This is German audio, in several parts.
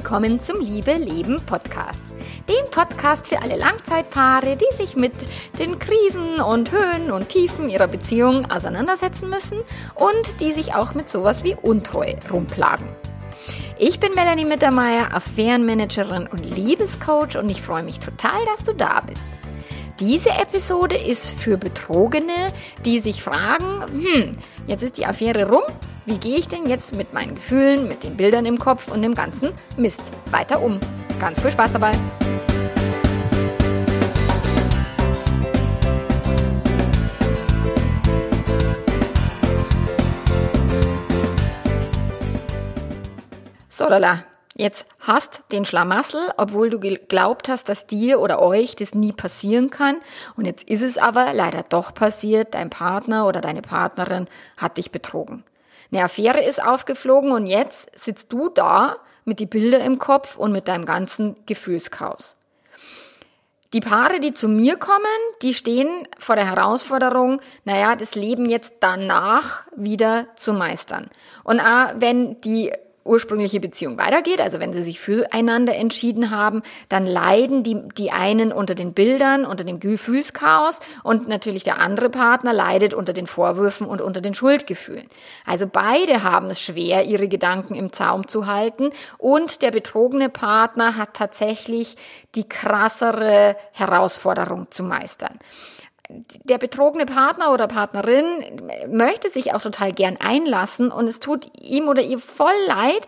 willkommen zum Liebe Leben Podcast. Dem Podcast für alle Langzeitpaare, die sich mit den Krisen und Höhen und Tiefen ihrer Beziehung auseinandersetzen müssen und die sich auch mit sowas wie Untreue rumplagen. Ich bin Melanie Mittermeier, Affärenmanagerin und Liebescoach und ich freue mich total, dass du da bist. Diese Episode ist für Betrogene, die sich fragen, hm, jetzt ist die Affäre rum, wie gehe ich denn jetzt mit meinen Gefühlen, mit den Bildern im Kopf und dem ganzen Mist weiter um? Ganz viel Spaß dabei! So, lala. Jetzt hast den Schlamassel, obwohl du geglaubt hast, dass dir oder euch das nie passieren kann. Und jetzt ist es aber leider doch passiert. Dein Partner oder deine Partnerin hat dich betrogen. Eine Affäre ist aufgeflogen und jetzt sitzt du da mit die Bilder im Kopf und mit deinem ganzen Gefühlschaos. Die Paare, die zu mir kommen, die stehen vor der Herausforderung, naja, das Leben jetzt danach wieder zu meistern. Und auch wenn die ursprüngliche Beziehung weitergeht, also wenn sie sich füreinander entschieden haben, dann leiden die, die einen unter den Bildern, unter dem Gefühlschaos und natürlich der andere Partner leidet unter den Vorwürfen und unter den Schuldgefühlen. Also beide haben es schwer, ihre Gedanken im Zaum zu halten und der betrogene Partner hat tatsächlich die krassere Herausforderung zu meistern der betrogene Partner oder Partnerin möchte sich auch total gern einlassen und es tut ihm oder ihr voll leid,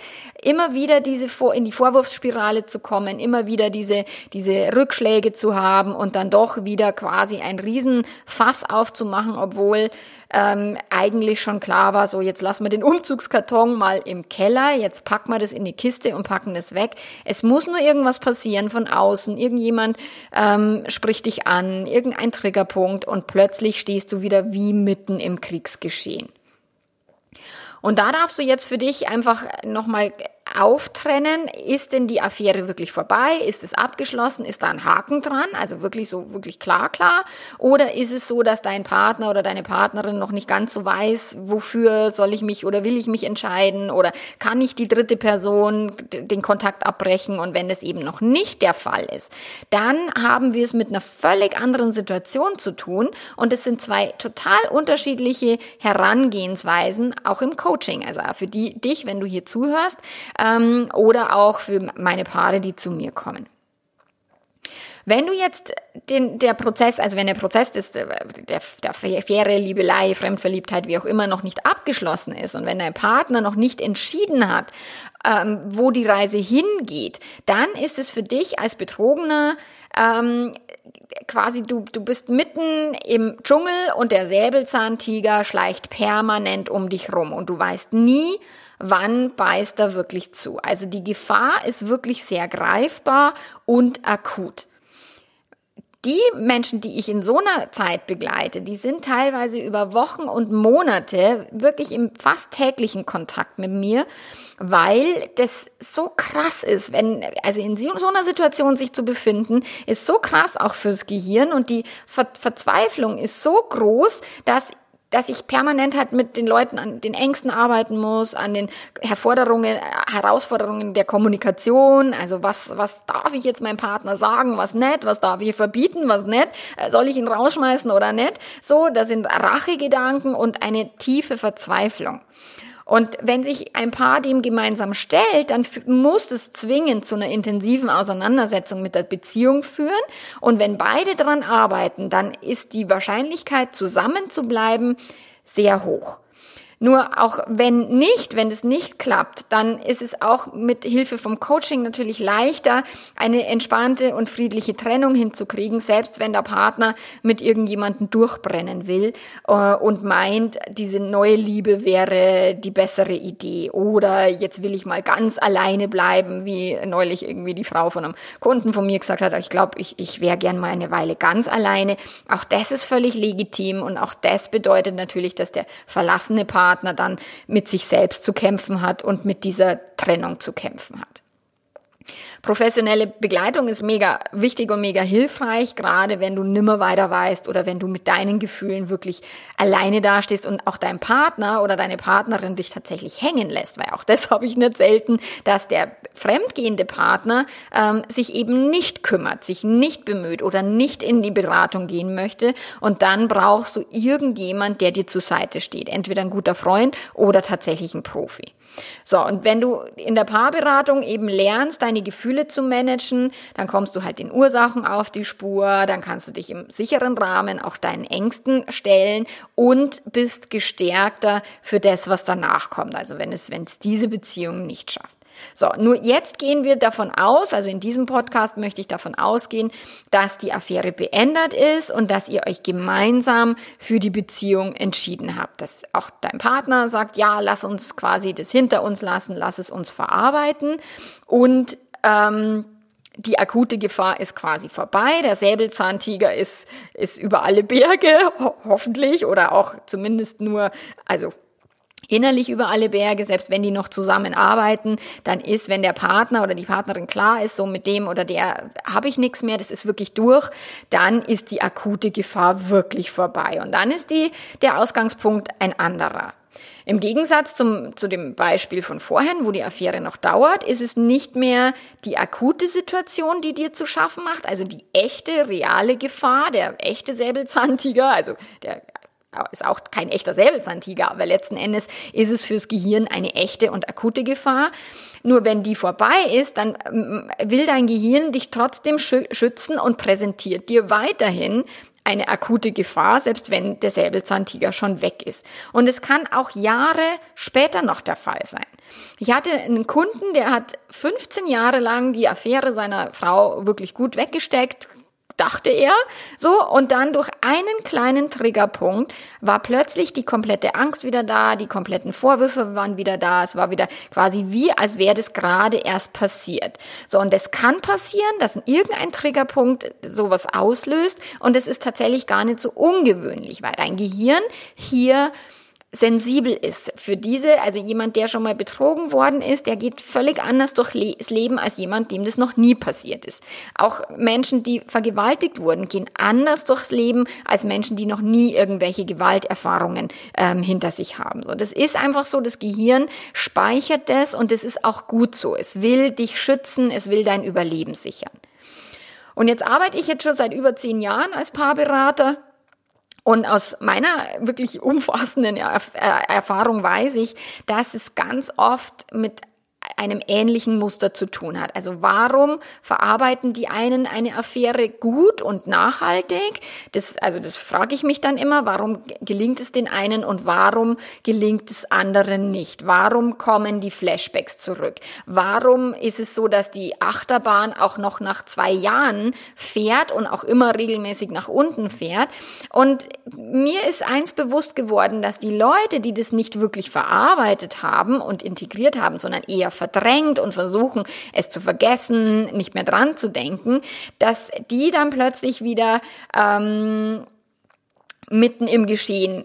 immer wieder diese in die Vorwurfsspirale zu kommen, immer wieder diese diese Rückschläge zu haben und dann doch wieder quasi ein Riesenfass aufzumachen, obwohl ähm, eigentlich schon klar war, so jetzt lassen wir den Umzugskarton mal im Keller, jetzt packen wir das in die Kiste und packen das weg. Es muss nur irgendwas passieren von außen, irgendjemand ähm, spricht dich an, irgendein Triggerpunkt und plötzlich stehst du wieder wie mitten im Kriegsgeschehen. Und da darfst du jetzt für dich einfach nochmal auftrennen, ist denn die Affäre wirklich vorbei? Ist es abgeschlossen? Ist da ein Haken dran? Also wirklich so, wirklich klar, klar? Oder ist es so, dass dein Partner oder deine Partnerin noch nicht ganz so weiß, wofür soll ich mich oder will ich mich entscheiden? Oder kann ich die dritte Person den Kontakt abbrechen? Und wenn das eben noch nicht der Fall ist, dann haben wir es mit einer völlig anderen Situation zu tun. Und es sind zwei total unterschiedliche Herangehensweisen, auch im Coaching. Also für die, dich, wenn du hier zuhörst, ähm, oder auch für meine Paare, die zu mir kommen. Wenn du jetzt den, der Prozess, also wenn der Prozess des, der, der Affäre, Liebelei, Fremdverliebtheit, wie auch immer, noch nicht abgeschlossen ist und wenn dein Partner noch nicht entschieden hat, ähm, wo die Reise hingeht, dann ist es für dich als Betrogener ähm, quasi, du, du bist mitten im Dschungel und der Säbelzahntiger schleicht permanent um dich rum und du weißt nie, wann beißt er wirklich zu. Also die Gefahr ist wirklich sehr greifbar und akut. Die Menschen, die ich in so einer Zeit begleite, die sind teilweise über Wochen und Monate wirklich im fast täglichen Kontakt mit mir, weil das so krass ist, wenn, also in so einer Situation sich zu befinden, ist so krass auch fürs Gehirn und die Ver Verzweiflung ist so groß, dass dass ich permanent halt mit den Leuten an den Ängsten arbeiten muss, an den Herforderungen, Herausforderungen der Kommunikation. Also was, was darf ich jetzt meinem Partner sagen, was nicht, was darf ich verbieten, was nicht, äh, soll ich ihn rausschmeißen oder nicht? So, das sind Rachegedanken und eine tiefe Verzweiflung. Und wenn sich ein Paar dem gemeinsam stellt, dann muss es zwingend zu einer intensiven Auseinandersetzung mit der Beziehung führen. Und wenn beide dran arbeiten, dann ist die Wahrscheinlichkeit, zusammen zu bleiben, sehr hoch. Nur auch wenn nicht, wenn es nicht klappt, dann ist es auch mit Hilfe vom Coaching natürlich leichter, eine entspannte und friedliche Trennung hinzukriegen, selbst wenn der Partner mit irgendjemandem durchbrennen will äh, und meint, diese neue Liebe wäre die bessere Idee oder jetzt will ich mal ganz alleine bleiben, wie neulich irgendwie die Frau von einem Kunden von mir gesagt hat, ich glaube, ich, ich wäre gern mal eine Weile ganz alleine. Auch das ist völlig legitim und auch das bedeutet natürlich, dass der verlassene Partner Partner dann mit sich selbst zu kämpfen hat und mit dieser Trennung zu kämpfen hat. Professionelle Begleitung ist mega wichtig und mega hilfreich, gerade wenn du nimmer weiter weißt oder wenn du mit deinen Gefühlen wirklich alleine dastehst und auch dein Partner oder deine Partnerin dich tatsächlich hängen lässt, weil auch das habe ich nicht selten, dass der fremdgehende Partner ähm, sich eben nicht kümmert, sich nicht bemüht oder nicht in die Beratung gehen möchte. Und dann brauchst du irgendjemand, der dir zur Seite steht, entweder ein guter Freund oder tatsächlich ein Profi. So, und wenn du in der Paarberatung eben lernst, deine Gefühle zu managen, dann kommst du halt den Ursachen auf die Spur, dann kannst du dich im sicheren Rahmen auch deinen Ängsten stellen und bist gestärkter für das, was danach kommt. Also wenn es, wenn es diese Beziehung nicht schafft. So, nur jetzt gehen wir davon aus, also in diesem Podcast möchte ich davon ausgehen, dass die Affäre beendet ist und dass ihr euch gemeinsam für die Beziehung entschieden habt. Dass auch dein Partner sagt, ja, lass uns quasi das hinter uns lassen, lass es uns verarbeiten und ähm, die akute Gefahr ist quasi vorbei. Der Säbelzahntiger ist, ist über alle Berge, ho hoffentlich, oder auch zumindest nur, also innerlich über alle Berge, selbst wenn die noch zusammenarbeiten, dann ist, wenn der Partner oder die Partnerin klar ist, so mit dem oder der habe ich nichts mehr, das ist wirklich durch, dann ist die akute Gefahr wirklich vorbei. Und dann ist die, der Ausgangspunkt ein anderer. Im Gegensatz zum, zu dem Beispiel von vorhin, wo die Affäre noch dauert, ist es nicht mehr die akute Situation, die dir zu schaffen macht, also die echte, reale Gefahr, der echte Säbelzahntiger, also der ist auch kein echter Säbelzahntiger, aber letzten Endes ist es fürs Gehirn eine echte und akute Gefahr. Nur wenn die vorbei ist, dann ähm, will dein Gehirn dich trotzdem schützen und präsentiert dir weiterhin eine akute Gefahr, selbst wenn der Säbelzahntiger schon weg ist. Und es kann auch Jahre später noch der Fall sein. Ich hatte einen Kunden, der hat 15 Jahre lang die Affäre seiner Frau wirklich gut weggesteckt, dachte er. So, und dann durch einen kleinen Triggerpunkt war plötzlich die komplette Angst wieder da, die kompletten Vorwürfe waren wieder da, es war wieder quasi wie, als wäre das gerade erst passiert. So, und es kann passieren, dass irgendein Triggerpunkt sowas auslöst und es ist tatsächlich gar nicht so ungewöhnlich, weil dein Gehirn hier sensibel ist für diese, also jemand, der schon mal betrogen worden ist, der geht völlig anders durch das Leben als jemand, dem das noch nie passiert ist. Auch Menschen, die vergewaltigt wurden, gehen anders durchs Leben als Menschen, die noch nie irgendwelche Gewalterfahrungen ähm, hinter sich haben. So, das ist einfach so, das Gehirn speichert das und das ist auch gut so. Es will dich schützen, es will dein Überleben sichern. Und jetzt arbeite ich jetzt schon seit über zehn Jahren als Paarberater und aus meiner wirklich umfassenden Erfahrung weiß ich, dass es ganz oft mit einem ähnlichen Muster zu tun hat. Also warum verarbeiten die einen eine Affäre gut und nachhaltig? Das, also das frage ich mich dann immer. Warum gelingt es den einen und warum gelingt es anderen nicht? Warum kommen die Flashbacks zurück? Warum ist es so, dass die Achterbahn auch noch nach zwei Jahren fährt und auch immer regelmäßig nach unten fährt? Und mir ist eins bewusst geworden, dass die Leute, die das nicht wirklich verarbeitet haben und integriert haben, sondern eher verdrängt und versuchen, es zu vergessen, nicht mehr dran zu denken, dass die dann plötzlich wieder ähm, mitten im Geschehen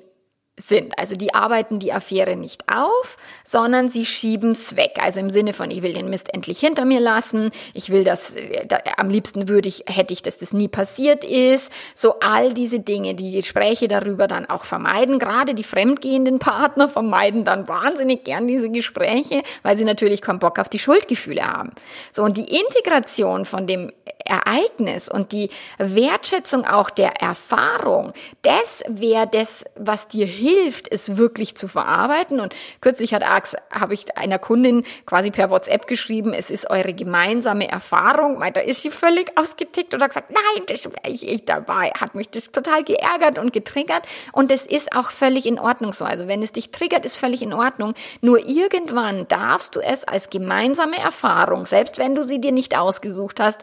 sind. Also die arbeiten die Affäre nicht auf, sondern sie schieben es weg. Also im Sinne von, ich will den Mist endlich hinter mir lassen, ich will das, da, am liebsten würde ich, hätte ich, dass das nie passiert ist. So all diese Dinge, die Gespräche darüber dann auch vermeiden. Gerade die fremdgehenden Partner vermeiden dann wahnsinnig gern diese Gespräche, weil sie natürlich keinen Bock auf die Schuldgefühle haben. So und die Integration von dem Ereignis und die Wertschätzung auch der Erfahrung, das wäre das, was dir hilft, es wirklich zu verarbeiten. Und kürzlich hat habe ich einer Kundin quasi per WhatsApp geschrieben, es ist eure gemeinsame Erfahrung. Da ist sie völlig ausgetickt und hat gesagt, nein, das wäre ich, ich dabei. Hat mich das total geärgert und getriggert. Und es ist auch völlig in Ordnung so. Also wenn es dich triggert, ist völlig in Ordnung. Nur irgendwann darfst du es als gemeinsame Erfahrung, selbst wenn du sie dir nicht ausgesucht hast,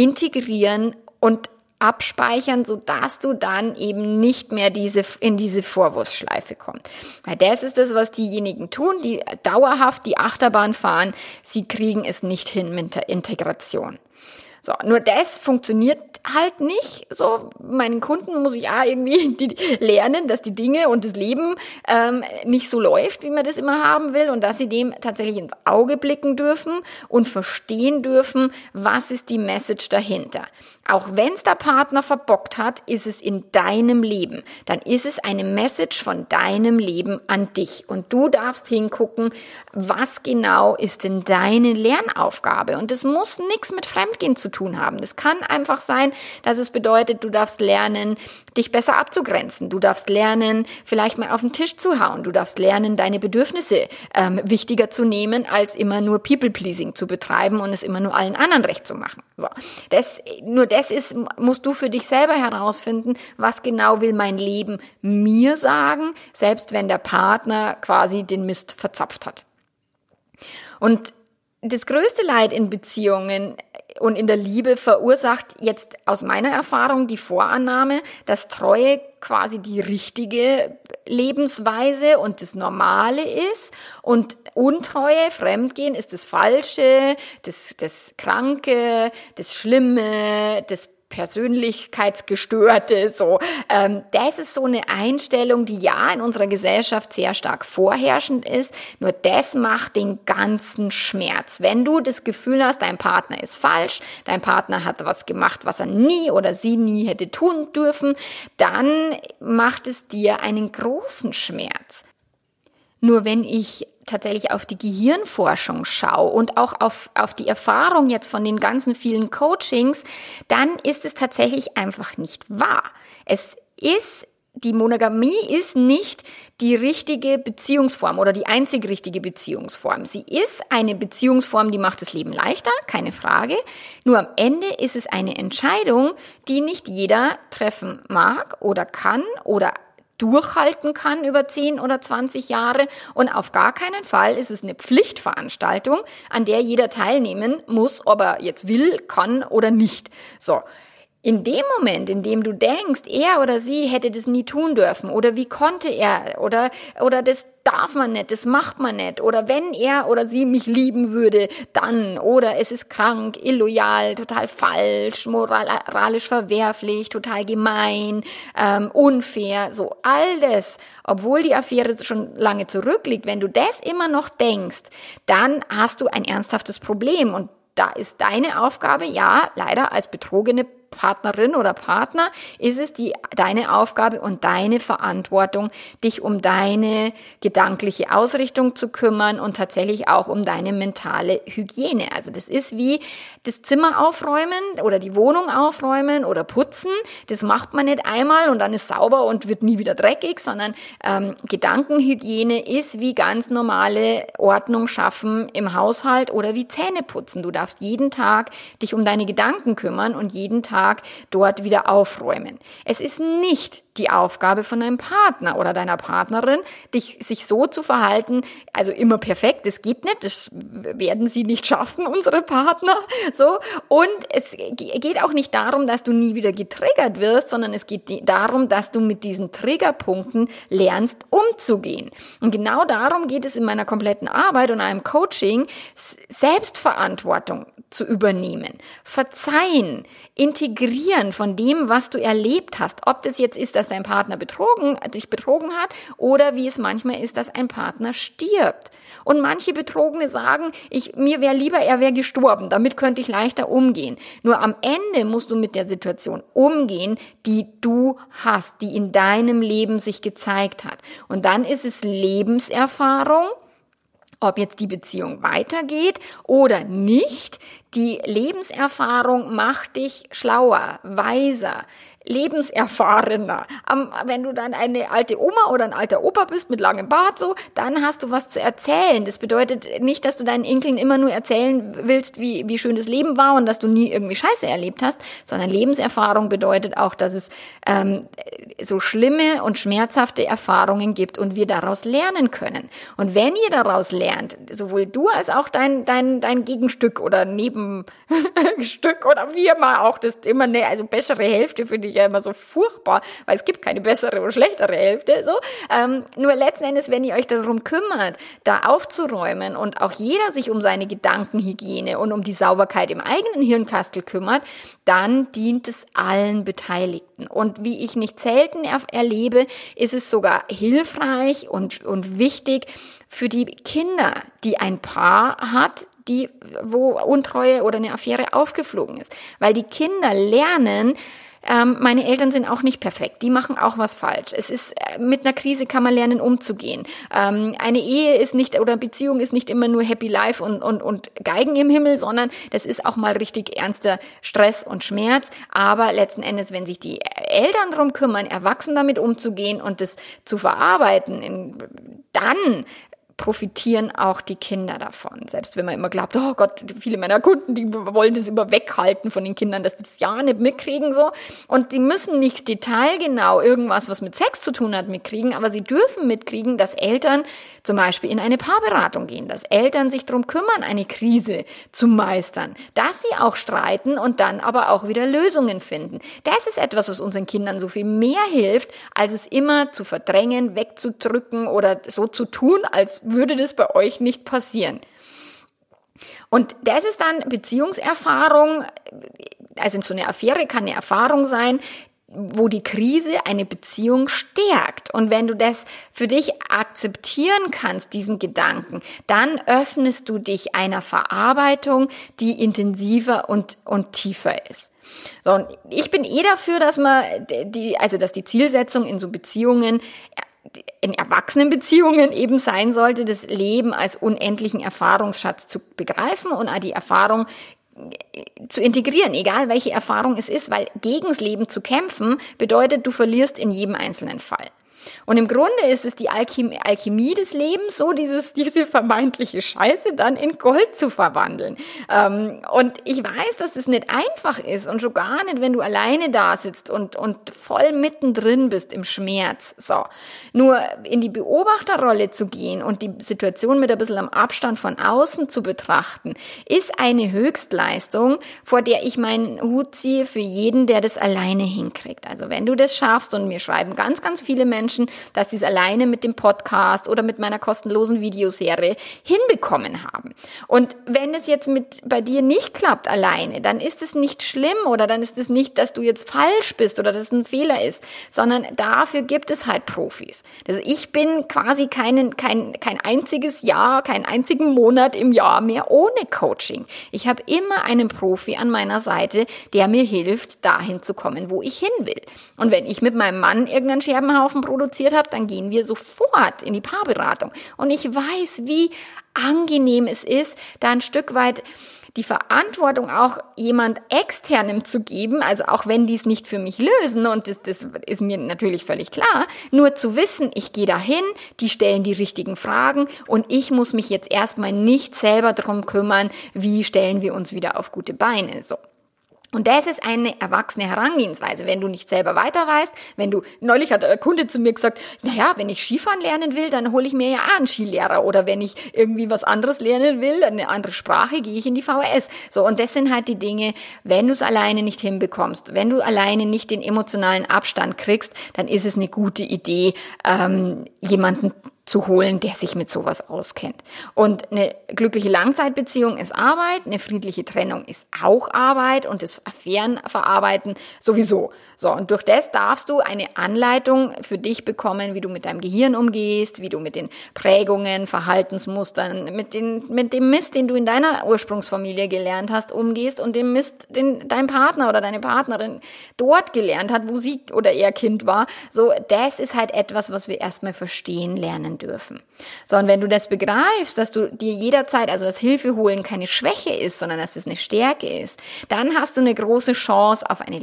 integrieren und abspeichern, so dass du dann eben nicht mehr diese, in diese Vorwurfsschleife kommst. Weil das ist das, was diejenigen tun, die dauerhaft die Achterbahn fahren. Sie kriegen es nicht hin mit der Integration. So, nur das funktioniert halt nicht. So, meinen Kunden muss ich auch irgendwie die, lernen, dass die Dinge und das Leben ähm, nicht so läuft, wie man das immer haben will und dass sie dem tatsächlich ins Auge blicken dürfen und verstehen dürfen, was ist die Message dahinter. Auch wenn es der Partner verbockt hat, ist es in deinem Leben. Dann ist es eine Message von deinem Leben an dich. Und du darfst hingucken, was genau ist denn deine Lernaufgabe. Und das muss nichts mit Fremdgehen zu tun haben. Das kann einfach sein, dass es bedeutet, du darfst lernen, dich besser abzugrenzen. Du darfst lernen, vielleicht mal auf den Tisch zu hauen. Du darfst lernen, deine Bedürfnisse ähm, wichtiger zu nehmen, als immer nur People-Pleasing zu betreiben und es immer nur allen anderen recht zu machen. So. Das, nur das das ist, musst du für dich selber herausfinden, was genau will mein Leben mir sagen, selbst wenn der Partner quasi den Mist verzapft hat. Und das größte Leid in Beziehungen und in der Liebe verursacht jetzt aus meiner Erfahrung die Vorannahme, dass Treue quasi die richtige Lebensweise und das Normale ist und Untreue, Fremdgehen ist das Falsche, das, das Kranke, das Schlimme, das Persönlichkeitsgestörte, so. Ähm, das ist so eine Einstellung, die ja in unserer Gesellschaft sehr stark vorherrschend ist. Nur das macht den ganzen Schmerz. Wenn du das Gefühl hast, dein Partner ist falsch, dein Partner hat was gemacht, was er nie oder sie nie hätte tun dürfen, dann macht es dir einen großen Schmerz. Nur wenn ich tatsächlich auf die Gehirnforschung schaue und auch auf, auf die Erfahrung jetzt von den ganzen vielen Coachings, dann ist es tatsächlich einfach nicht wahr. Es ist die Monogamie ist nicht die richtige Beziehungsform oder die einzig richtige Beziehungsform. Sie ist eine Beziehungsform, die macht das Leben leichter, keine Frage. Nur am Ende ist es eine Entscheidung, die nicht jeder treffen mag oder kann oder durchhalten kann über 10 oder 20 Jahre. Und auf gar keinen Fall ist es eine Pflichtveranstaltung, an der jeder teilnehmen muss, ob er jetzt will, kann oder nicht. So. In dem Moment, in dem du denkst, er oder sie hätte das nie tun dürfen oder wie konnte er oder oder das darf man nicht, das macht man nicht. Oder wenn er oder sie mich lieben würde, dann. Oder es ist krank, illoyal, total falsch, moralisch verwerflich, total gemein, ähm, unfair, so all das, obwohl die Affäre schon lange zurückliegt, wenn du das immer noch denkst, dann hast du ein ernsthaftes Problem. Und da ist deine Aufgabe, ja, leider als betrogene Partnerin oder Partner ist es die, deine Aufgabe und deine Verantwortung, dich um deine gedankliche Ausrichtung zu kümmern und tatsächlich auch um deine mentale Hygiene. Also das ist wie das Zimmer aufräumen oder die Wohnung aufräumen oder putzen. Das macht man nicht einmal und dann ist sauber und wird nie wieder dreckig, sondern ähm, Gedankenhygiene ist wie ganz normale Ordnung schaffen im Haushalt oder wie Zähne putzen. Du darfst jeden Tag dich um deine Gedanken kümmern und jeden Tag Tag dort wieder aufräumen. Es ist nicht die Aufgabe von deinem Partner oder deiner Partnerin, dich, sich so zu verhalten, also immer perfekt, das geht nicht, das werden sie nicht schaffen, unsere Partner, so. Und es geht auch nicht darum, dass du nie wieder getriggert wirst, sondern es geht darum, dass du mit diesen Triggerpunkten lernst, umzugehen. Und genau darum geht es in meiner kompletten Arbeit und einem Coaching, Selbstverantwortung zu übernehmen, verzeihen, integrieren von dem, was du erlebt hast, ob das jetzt ist, dass dein Partner betrogen, dich betrogen hat oder wie es manchmal ist, dass ein Partner stirbt. Und manche Betrogene sagen, ich, mir wäre lieber, er wäre gestorben, damit könnte ich leichter umgehen. Nur am Ende musst du mit der Situation umgehen, die du hast, die in deinem Leben sich gezeigt hat. Und dann ist es Lebenserfahrung, ob jetzt die Beziehung weitergeht oder nicht. Die Lebenserfahrung macht dich schlauer, weiser, lebenserfahrener. wenn du dann eine alte Oma oder ein alter Opa bist mit langem Bart so, dann hast du was zu erzählen. Das bedeutet nicht, dass du deinen Enkeln immer nur erzählen willst, wie, wie schön das Leben war und dass du nie irgendwie Scheiße erlebt hast, sondern Lebenserfahrung bedeutet auch, dass es ähm, so schlimme und schmerzhafte Erfahrungen gibt und wir daraus lernen können. Und wenn ihr daraus lernt, sowohl du als auch dein, dein, dein Gegenstück oder neben Lippenstück oder wie immer auch das immer ne, also bessere Hälfte finde ich ja immer so furchtbar, weil es gibt keine bessere oder schlechtere Hälfte. So, ähm, nur letzten Endes, wenn ihr euch darum kümmert, da aufzuräumen und auch jeder sich um seine Gedankenhygiene und um die Sauberkeit im eigenen Hirnkastel kümmert, dann dient es allen Beteiligten. Und wie ich nicht selten er erlebe, ist es sogar hilfreich und, und wichtig für die Kinder, die ein Paar hat, die, wo Untreue oder eine Affäre aufgeflogen ist. Weil die Kinder lernen, ähm, meine Eltern sind auch nicht perfekt. Die machen auch was falsch. Es ist, äh, mit einer Krise kann man lernen, umzugehen. Ähm, eine Ehe ist nicht, oder Beziehung ist nicht immer nur Happy Life und, und, und Geigen im Himmel, sondern das ist auch mal richtig ernster Stress und Schmerz. Aber letzten Endes, wenn sich die Eltern drum kümmern, erwachsen damit umzugehen und das zu verarbeiten, dann profitieren auch die Kinder davon. Selbst wenn man immer glaubt, oh Gott, viele meiner Kunden, die wollen das immer weghalten von den Kindern, dass die das ja nicht mitkriegen so. Und die müssen nicht detailgenau irgendwas, was mit Sex zu tun hat, mitkriegen, aber sie dürfen mitkriegen, dass Eltern zum Beispiel in eine Paarberatung gehen, dass Eltern sich darum kümmern, eine Krise zu meistern, dass sie auch streiten und dann aber auch wieder Lösungen finden. Das ist etwas, was unseren Kindern so viel mehr hilft, als es immer zu verdrängen, wegzudrücken oder so zu tun, als würde das bei euch nicht passieren. Und das ist dann Beziehungserfahrung, also so eine Affäre kann eine Erfahrung sein, wo die Krise eine Beziehung stärkt. Und wenn du das für dich akzeptieren kannst, diesen Gedanken, dann öffnest du dich einer Verarbeitung, die intensiver und, und tiefer ist. So, und ich bin eh dafür, dass man die, also dass die Zielsetzung in so Beziehungen in Erwachsenenbeziehungen eben sein sollte, das Leben als unendlichen Erfahrungsschatz zu begreifen und die Erfahrung äh, zu integrieren, egal welche Erfahrung es ist, weil gegens Leben zu kämpfen bedeutet, du verlierst in jedem einzelnen Fall. Und im Grunde ist es die Alchemie, Alchemie des Lebens, so dieses, diese vermeintliche Scheiße dann in Gold zu verwandeln. Ähm, und ich weiß, dass das nicht einfach ist und schon gar nicht, wenn du alleine da sitzt und, und voll mittendrin bist im Schmerz. So. Nur in die Beobachterrolle zu gehen und die Situation mit ein bisschen am Abstand von außen zu betrachten, ist eine Höchstleistung, vor der ich meinen Hut ziehe für jeden, der das alleine hinkriegt. Also wenn du das schaffst und mir schreiben ganz, ganz viele Menschen, Menschen, dass sie es alleine mit dem Podcast oder mit meiner kostenlosen Videoserie hinbekommen haben. Und wenn es jetzt mit bei dir nicht klappt alleine, dann ist es nicht schlimm oder dann ist es nicht, dass du jetzt falsch bist oder dass es ein Fehler ist, sondern dafür gibt es halt Profis. Also ich bin quasi keinen, kein, kein einziges Jahr, keinen einzigen Monat im Jahr mehr ohne Coaching. Ich habe immer einen Profi an meiner Seite, der mir hilft, dahin zu kommen, wo ich hin will. Und wenn ich mit meinem Mann irgendeinen Scherbenhaufen produziert habe, dann gehen wir sofort in die Paarberatung. Und ich weiß, wie angenehm es ist, da ein Stück weit die Verantwortung auch jemand externem zu geben, also auch wenn die es nicht für mich lösen, und das, das ist mir natürlich völlig klar, nur zu wissen, ich gehe dahin, die stellen die richtigen Fragen und ich muss mich jetzt erstmal nicht selber drum kümmern, wie stellen wir uns wieder auf gute Beine, so. Und das ist eine erwachsene Herangehensweise, wenn du nicht selber weiter weißt, wenn du, neulich hat ein Kunde zu mir gesagt, naja, wenn ich Skifahren lernen will, dann hole ich mir ja auch einen Skilehrer oder wenn ich irgendwie was anderes lernen will, eine andere Sprache, gehe ich in die VHS. So, und das sind halt die Dinge, wenn du es alleine nicht hinbekommst, wenn du alleine nicht den emotionalen Abstand kriegst, dann ist es eine gute Idee, ähm, jemanden zu holen, der sich mit sowas auskennt. Und eine glückliche Langzeitbeziehung ist Arbeit, eine friedliche Trennung ist auch Arbeit und das Affären verarbeiten sowieso. So, und durch das darfst du eine Anleitung für dich bekommen, wie du mit deinem Gehirn umgehst, wie du mit den Prägungen, Verhaltensmustern, mit, den, mit dem Mist, den du in deiner Ursprungsfamilie gelernt hast, umgehst und dem Mist, den dein Partner oder deine Partnerin dort gelernt hat, wo sie oder er Kind war. So, das ist halt etwas, was wir erstmal verstehen lernen dürfen. Sondern wenn du das begreifst, dass du dir jederzeit, also das Hilfe holen keine Schwäche ist, sondern dass es eine Stärke ist, dann hast du eine große Chance auf eine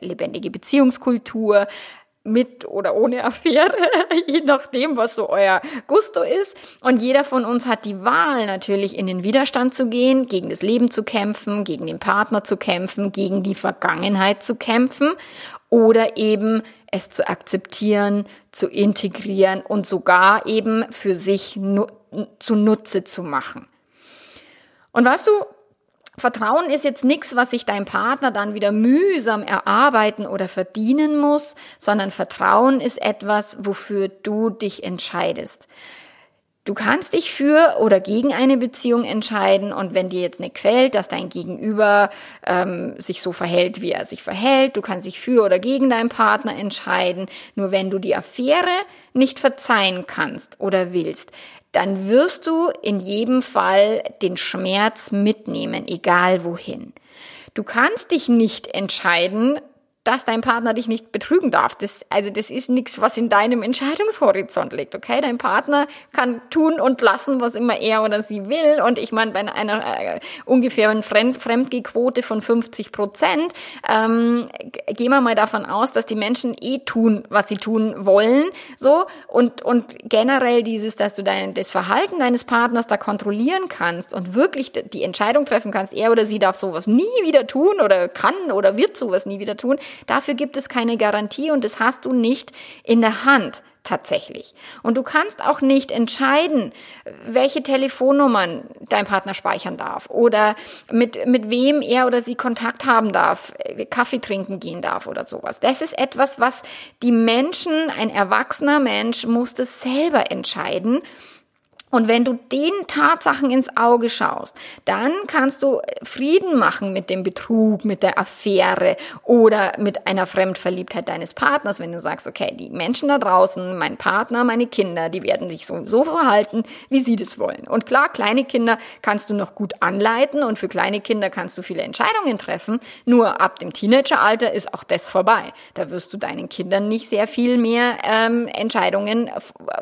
lebendige Beziehungskultur, mit oder ohne Affäre, je nachdem, was so euer Gusto ist. Und jeder von uns hat die Wahl, natürlich in den Widerstand zu gehen, gegen das Leben zu kämpfen, gegen den Partner zu kämpfen, gegen die Vergangenheit zu kämpfen oder eben es zu akzeptieren, zu integrieren und sogar eben für sich nu zu Nutze zu machen. Und weißt du, Vertrauen ist jetzt nichts, was sich dein Partner dann wieder mühsam erarbeiten oder verdienen muss, sondern Vertrauen ist etwas, wofür du dich entscheidest. Du kannst dich für oder gegen eine Beziehung entscheiden und wenn dir jetzt nicht gefällt, dass dein Gegenüber ähm, sich so verhält, wie er sich verhält, du kannst dich für oder gegen deinen Partner entscheiden. Nur wenn du die Affäre nicht verzeihen kannst oder willst, dann wirst du in jedem Fall den Schmerz mitnehmen, egal wohin. Du kannst dich nicht entscheiden, dass dein Partner dich nicht betrügen darf. Das, also das ist nichts, was in deinem Entscheidungshorizont liegt, okay? Dein Partner kann tun und lassen, was immer er oder sie will. Und ich meine, bei einer äh, ungefähren Fremd Fremdgequote von 50 Prozent ähm, gehen wir mal davon aus, dass die Menschen eh tun, was sie tun wollen. So und und generell dieses, dass du dein das Verhalten deines Partners da kontrollieren kannst und wirklich die Entscheidung treffen kannst, er oder sie darf sowas nie wieder tun oder kann oder wird sowas nie wieder tun Dafür gibt es keine Garantie und das hast du nicht in der Hand tatsächlich. Und du kannst auch nicht entscheiden, welche Telefonnummern dein Partner speichern darf oder mit, mit wem er oder sie Kontakt haben darf, Kaffee trinken gehen darf oder sowas. Das ist etwas, was die Menschen, ein erwachsener Mensch muss das selber entscheiden und wenn du den Tatsachen ins Auge schaust, dann kannst du Frieden machen mit dem Betrug, mit der Affäre oder mit einer Fremdverliebtheit deines Partners, wenn du sagst, okay, die Menschen da draußen, mein Partner, meine Kinder, die werden sich so so verhalten, wie sie das wollen. Und klar, kleine Kinder kannst du noch gut anleiten und für kleine Kinder kannst du viele Entscheidungen treffen. Nur ab dem Teenageralter ist auch das vorbei. Da wirst du deinen Kindern nicht sehr viel mehr ähm, Entscheidungen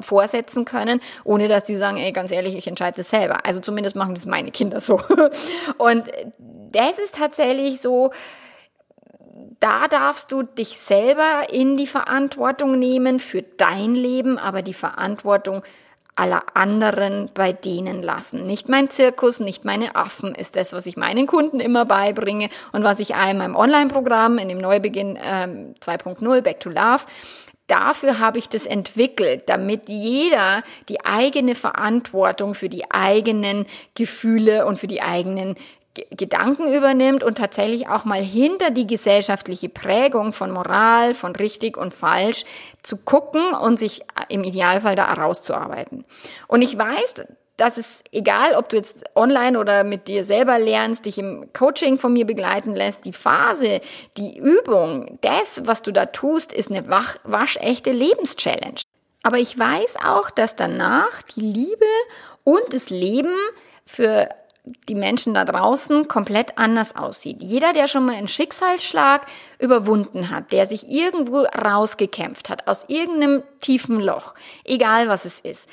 vorsetzen können, ohne dass die sagen, ey, ganz ehrlich, ich entscheide das selber. Also zumindest machen das meine Kinder so. Und das ist tatsächlich so, da darfst du dich selber in die Verantwortung nehmen für dein Leben, aber die Verantwortung aller anderen bei denen lassen. Nicht mein Zirkus, nicht meine Affen ist das, was ich meinen Kunden immer beibringe und was ich in meinem Online-Programm in dem Neubeginn ähm, 2.0 Back to Love dafür habe ich das entwickelt, damit jeder die eigene Verantwortung für die eigenen Gefühle und für die eigenen Gedanken übernimmt und tatsächlich auch mal hinter die gesellschaftliche Prägung von Moral, von richtig und falsch zu gucken und sich im Idealfall da herauszuarbeiten. Und ich weiß, dass es egal, ob du jetzt online oder mit dir selber lernst, dich im Coaching von mir begleiten lässt, die Phase, die Übung, das, was du da tust, ist eine waschechte Lebenschallenge. Aber ich weiß auch, dass danach die Liebe und das Leben für die Menschen da draußen komplett anders aussieht. Jeder, der schon mal einen Schicksalsschlag überwunden hat, der sich irgendwo rausgekämpft hat, aus irgendeinem tiefen Loch, egal was es ist,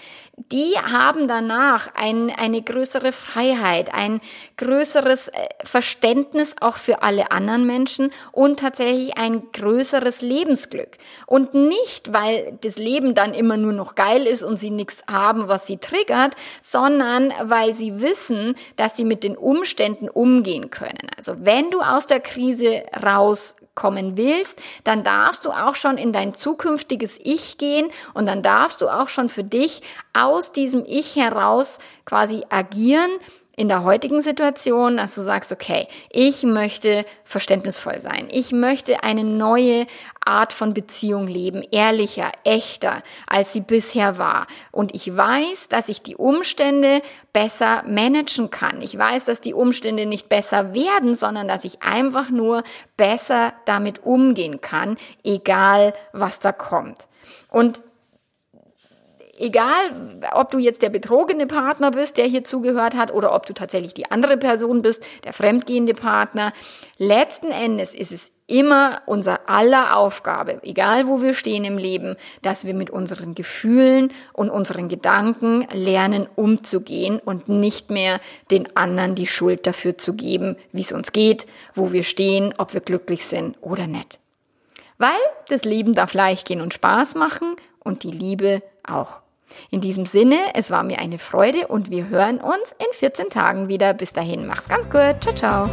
die haben danach ein, eine größere Freiheit, ein größeres äh, Verständnis auch für alle anderen Menschen und tatsächlich ein größeres Lebensglück. Und nicht, weil das Leben dann immer nur noch geil ist und sie nichts haben, was sie triggert, sondern weil sie wissen, dass sie mit den Umständen umgehen können. Also wenn du aus der Krise raus kommen willst, dann darfst du auch schon in dein zukünftiges Ich gehen und dann darfst du auch schon für dich aus diesem Ich heraus quasi agieren, in der heutigen Situation, dass du sagst, okay, ich möchte verständnisvoll sein. Ich möchte eine neue Art von Beziehung leben, ehrlicher, echter, als sie bisher war. Und ich weiß, dass ich die Umstände besser managen kann. Ich weiß, dass die Umstände nicht besser werden, sondern dass ich einfach nur besser damit umgehen kann, egal was da kommt. Und egal, ob du jetzt der betrogene Partner bist, der hier zugehört hat, oder ob du tatsächlich die andere Person bist, der fremdgehende Partner, letzten Endes ist es immer unser aller Aufgabe, egal wo wir stehen im Leben, dass wir mit unseren Gefühlen und unseren Gedanken lernen umzugehen und nicht mehr den anderen die Schuld dafür zu geben, wie es uns geht, wo wir stehen, ob wir glücklich sind oder nicht. Weil das Leben darf leicht gehen und Spaß machen und die Liebe auch. In diesem Sinne, es war mir eine Freude und wir hören uns in 14 Tagen wieder. Bis dahin, mach's ganz gut. Ciao, ciao.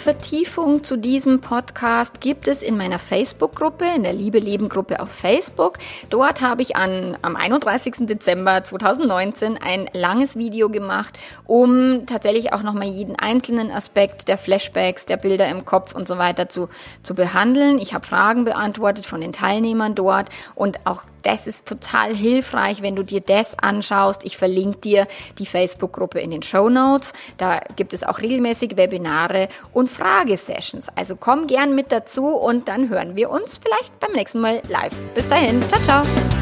Vertiefung zu diesem Podcast gibt es in meiner Facebook-Gruppe, in der Liebe Leben Gruppe auf Facebook. Dort habe ich an, am 31. Dezember 2019 ein langes Video gemacht, um tatsächlich auch nochmal jeden einzelnen Aspekt der Flashbacks, der Bilder im Kopf und so weiter zu, zu behandeln. Ich habe Fragen beantwortet von den Teilnehmern dort und auch das ist total hilfreich, wenn du dir das anschaust. Ich verlinke dir die Facebook-Gruppe in den Show Notes. Da gibt es auch regelmäßig Webinare und Fragesessions. Also komm gern mit dazu und dann hören wir uns vielleicht beim nächsten Mal live. Bis dahin, ciao, ciao.